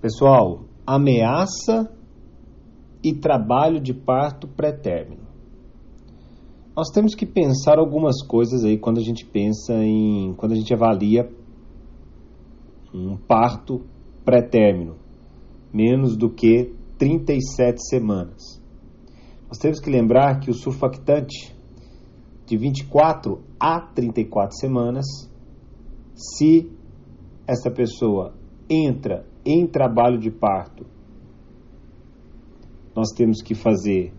Pessoal, ameaça e trabalho de parto pré-término. Nós temos que pensar algumas coisas aí quando a gente pensa em. quando a gente avalia um parto pré-término, menos do que 37 semanas. Nós temos que lembrar que o surfactante de 24 a 34 semanas, se essa pessoa entra em trabalho de parto, nós temos que fazer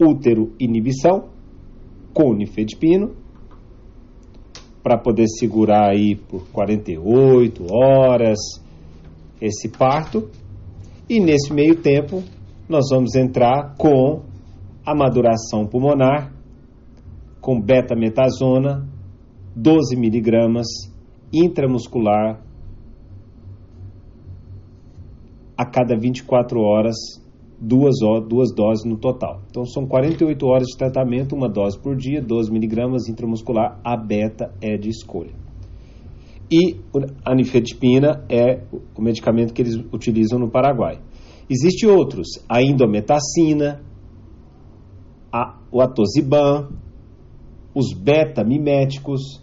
útero inibição com nifedipino para poder segurar aí por 48 horas esse parto. E nesse meio tempo, nós vamos entrar com a maduração pulmonar com beta-metazona, 12 miligramas intramuscular a cada 24 horas, duas, duas doses no total. Então são 48 horas de tratamento, uma dose por dia, 12 miligramas intramuscular, a beta é de escolha. E a nifedipina é o medicamento que eles utilizam no Paraguai. Existem outros, a indometacina, a, o atosiban, os beta-miméticos.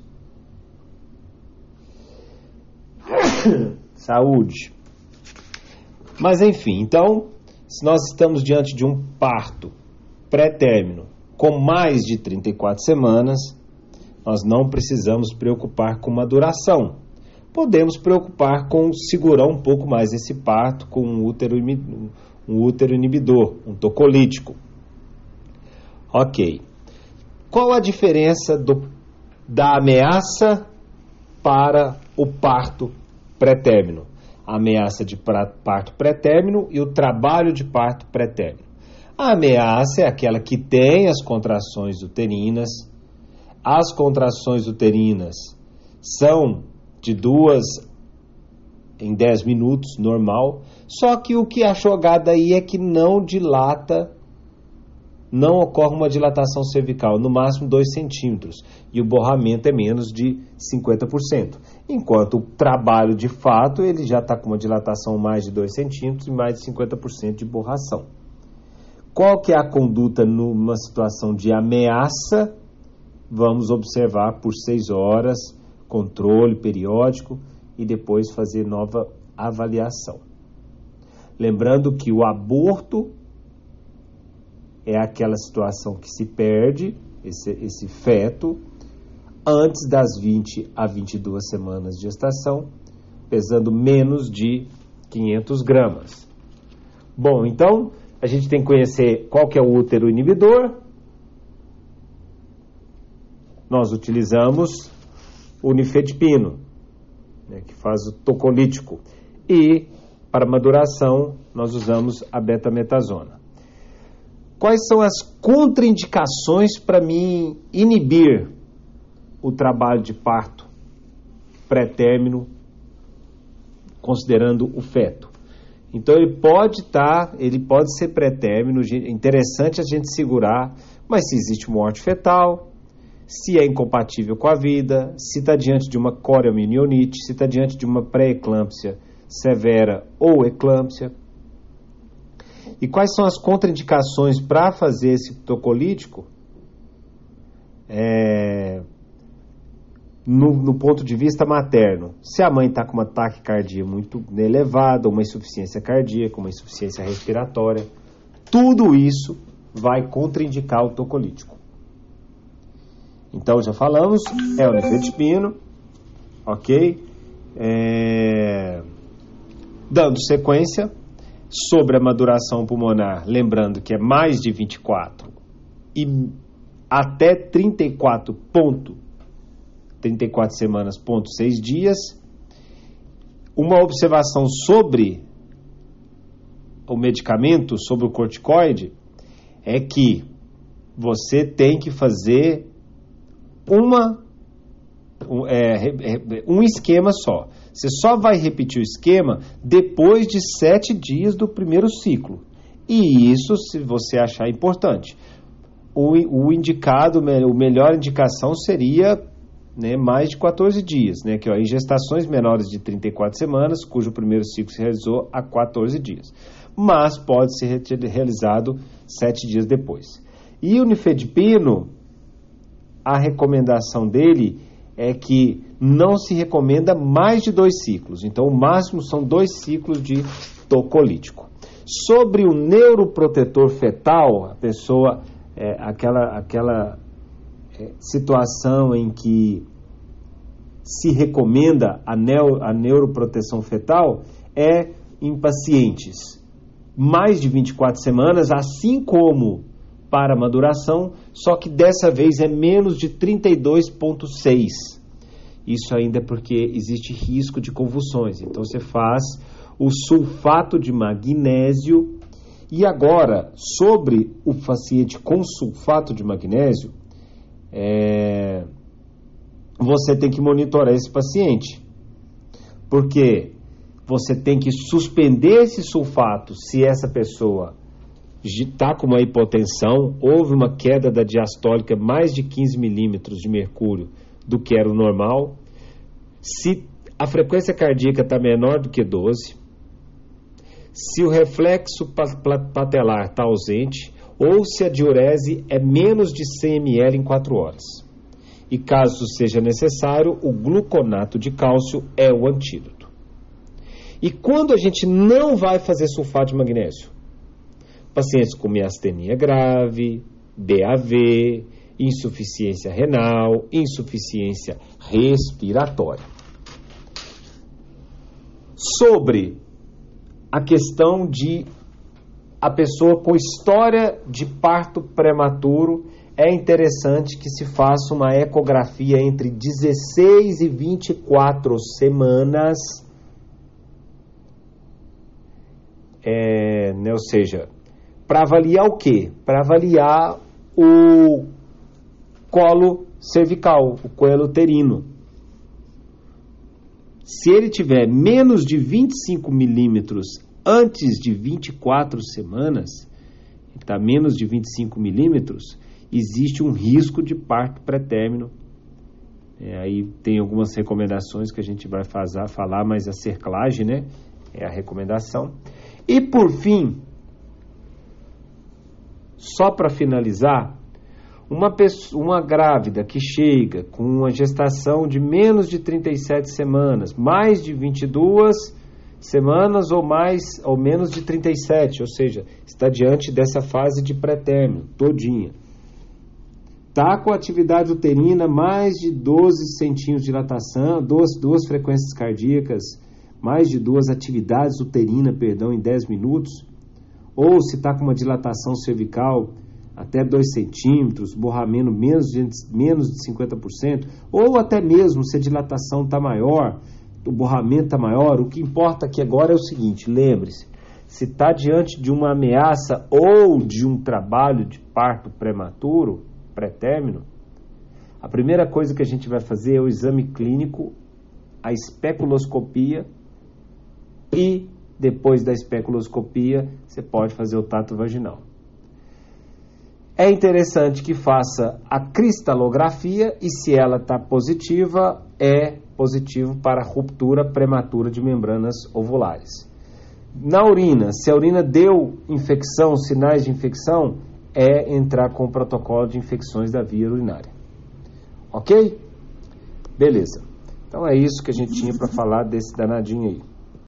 Saúde. Mas enfim, então, se nós estamos diante de um parto pré-término com mais de 34 semanas, nós não precisamos preocupar com uma duração. Podemos preocupar com segurar um pouco mais esse parto com um útero, um útero inibidor, um tocolítico. Ok. Qual a diferença do, da ameaça para o parto pré-término? Ameaça de parto pré-término e o trabalho de parto pré-término. A ameaça é aquela que tem as contrações uterinas. As contrações uterinas são de duas em 10 minutos, normal. Só que o que a jogada aí é que não dilata não ocorre uma dilatação cervical, no máximo 2 centímetros, e o borramento é menos de 50%. Enquanto o trabalho de fato, ele já está com uma dilatação mais de 2 centímetros e mais de 50% de borração. Qual que é a conduta numa situação de ameaça? Vamos observar por 6 horas, controle periódico e depois fazer nova avaliação. Lembrando que o aborto é aquela situação que se perde esse, esse feto antes das 20 a 22 semanas de gestação, pesando menos de 500 gramas. Bom, então a gente tem que conhecer qual que é o útero inibidor. Nós utilizamos o nifedipino, né, que faz o tocolítico. E para maduração nós usamos a betametasona quais são as contraindicações para mim inibir o trabalho de parto pré-término, considerando o feto. Então ele pode estar, tá, ele pode ser pré-término, interessante a gente segurar, mas se existe morte fetal, se é incompatível com a vida, se está diante de uma coriominionite, se está diante de uma pré-eclâmpsia severa ou eclâmpsia, e quais são as contraindicações para fazer esse tocolítico? É, no, no, ponto de vista materno, se a mãe está com uma taquicardia muito elevada, uma insuficiência cardíaca, uma insuficiência respiratória, tudo isso vai contraindicar o tocolítico. Então já falamos, é o nifedipino, ok? É... Dando sequência, sobre a maduração pulmonar, lembrando que é mais de 24 e até 34 ponto 34 semanas ponto 6 dias. Uma observação sobre o medicamento, sobre o corticoide, é que você tem que fazer uma um, é, um esquema só. Você só vai repetir o esquema depois de sete dias do primeiro ciclo. E isso, se você achar importante. O, o indicado, o melhor indicação seria né, mais de 14 dias, né, que ó, em gestações menores de 34 semanas, cujo primeiro ciclo se realizou há 14 dias, mas pode ser realizado 7 dias depois. E o nifedipino, a recomendação dele é que não se recomenda mais de dois ciclos, então o máximo são dois ciclos de tocolítico. Sobre o neuroprotetor fetal, a pessoa, é, aquela, aquela é, situação em que se recomenda a, neo, a neuroproteção fetal é em pacientes mais de 24 semanas, assim como para a maduração, só que dessa vez é menos de 32,6. Isso ainda é porque existe risco de convulsões. Então você faz o sulfato de magnésio. E agora, sobre o paciente com sulfato de magnésio, é, você tem que monitorar esse paciente. Porque você tem que suspender esse sulfato se essa pessoa está com uma hipotensão, houve uma queda da diastólica mais de 15 milímetros de mercúrio do que era o normal. Se a frequência cardíaca está menor do que 12, se o reflexo patelar está ausente, ou se a diurese é menos de 100 ml em 4 horas. E caso seja necessário, o gluconato de cálcio é o antídoto. E quando a gente não vai fazer sulfato de magnésio? Pacientes com miastenia grave, DAV, insuficiência renal, insuficiência respiratória. Sobre a questão de a pessoa com história de parto prematuro, é interessante que se faça uma ecografia entre 16 e 24 semanas. É, né, ou seja, para avaliar o quê? Para avaliar o colo cervical, o coelho uterino. Se ele tiver menos de 25 milímetros antes de 24 semanas, está menos de 25 milímetros, existe um risco de parto pré-término. É, aí tem algumas recomendações que a gente vai fazer, falar, mas a cerclagem né, é a recomendação. E por fim, só para finalizar, uma, pessoa, uma grávida que chega com uma gestação de menos de 37 semanas, mais de 22 semanas ou mais ou menos de 37, ou seja, está diante dessa fase de pré-término, todinha. Está com atividade uterina mais de 12 centímetros de dilatação, duas, duas frequências cardíacas, mais de duas atividades uterina, perdão, em 10 minutos ou se está com uma dilatação cervical até 2 centímetros, borramento menos de, menos de 50%, ou até mesmo se a dilatação está maior, o borramento está maior, o que importa aqui agora é o seguinte, lembre-se, se está diante de uma ameaça ou de um trabalho de parto prematuro, pré-término, a primeira coisa que a gente vai fazer é o exame clínico, a especuloscopia e depois da especuloscopia, você pode fazer o tato vaginal. É interessante que faça a cristalografia e se ela está positiva, é positivo para ruptura prematura de membranas ovulares. Na urina, se a urina deu infecção, sinais de infecção, é entrar com o protocolo de infecções da via urinária. Ok? Beleza. Então é isso que a gente tinha para falar desse danadinho aí.